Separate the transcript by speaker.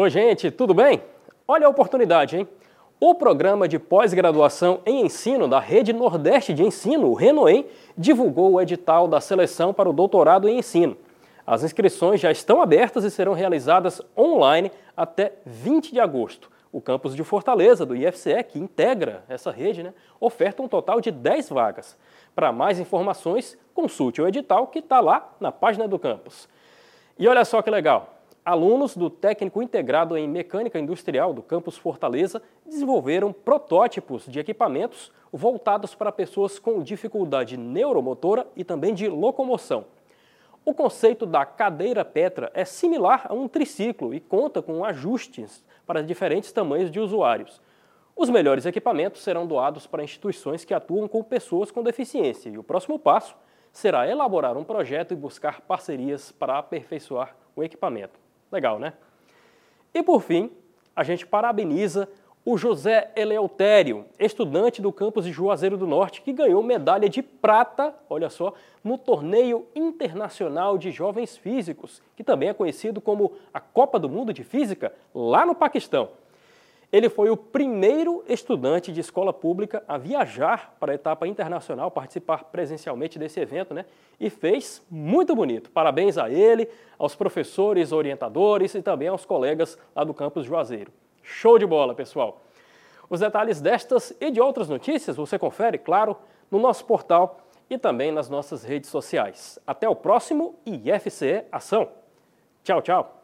Speaker 1: Oi, gente, tudo bem? Olha a oportunidade, hein? O programa de pós-graduação em ensino da Rede Nordeste de Ensino, o Renoem, divulgou o edital da seleção para o doutorado em ensino. As inscrições já estão abertas e serão realizadas online até 20 de agosto. O campus de Fortaleza, do IFCE, que integra essa rede, né, oferta um total de 10 vagas. Para mais informações, consulte o edital que está lá na página do campus. E olha só que legal! Alunos do Técnico Integrado em Mecânica Industrial do Campus Fortaleza desenvolveram protótipos de equipamentos voltados para pessoas com dificuldade neuromotora e também de locomoção. O conceito da cadeira Petra é similar a um triciclo e conta com ajustes para diferentes tamanhos de usuários. Os melhores equipamentos serão doados para instituições que atuam com pessoas com deficiência e o próximo passo será elaborar um projeto e buscar parcerias para aperfeiçoar o equipamento. Legal, né? E por fim, a gente parabeniza o José Eleutério, estudante do campus de Juazeiro do Norte, que ganhou medalha de prata, olha só, no Torneio Internacional de Jovens Físicos, que também é conhecido como a Copa do Mundo de Física, lá no Paquistão. Ele foi o primeiro estudante de escola pública a viajar para a etapa internacional, participar presencialmente desse evento, né? E fez muito bonito. Parabéns a ele, aos professores, orientadores e também aos colegas lá do campus Juazeiro. Show de bola, pessoal! Os detalhes destas e de outras notícias você confere, claro, no nosso portal e também nas nossas redes sociais. Até o próximo IFCE Ação. Tchau, tchau!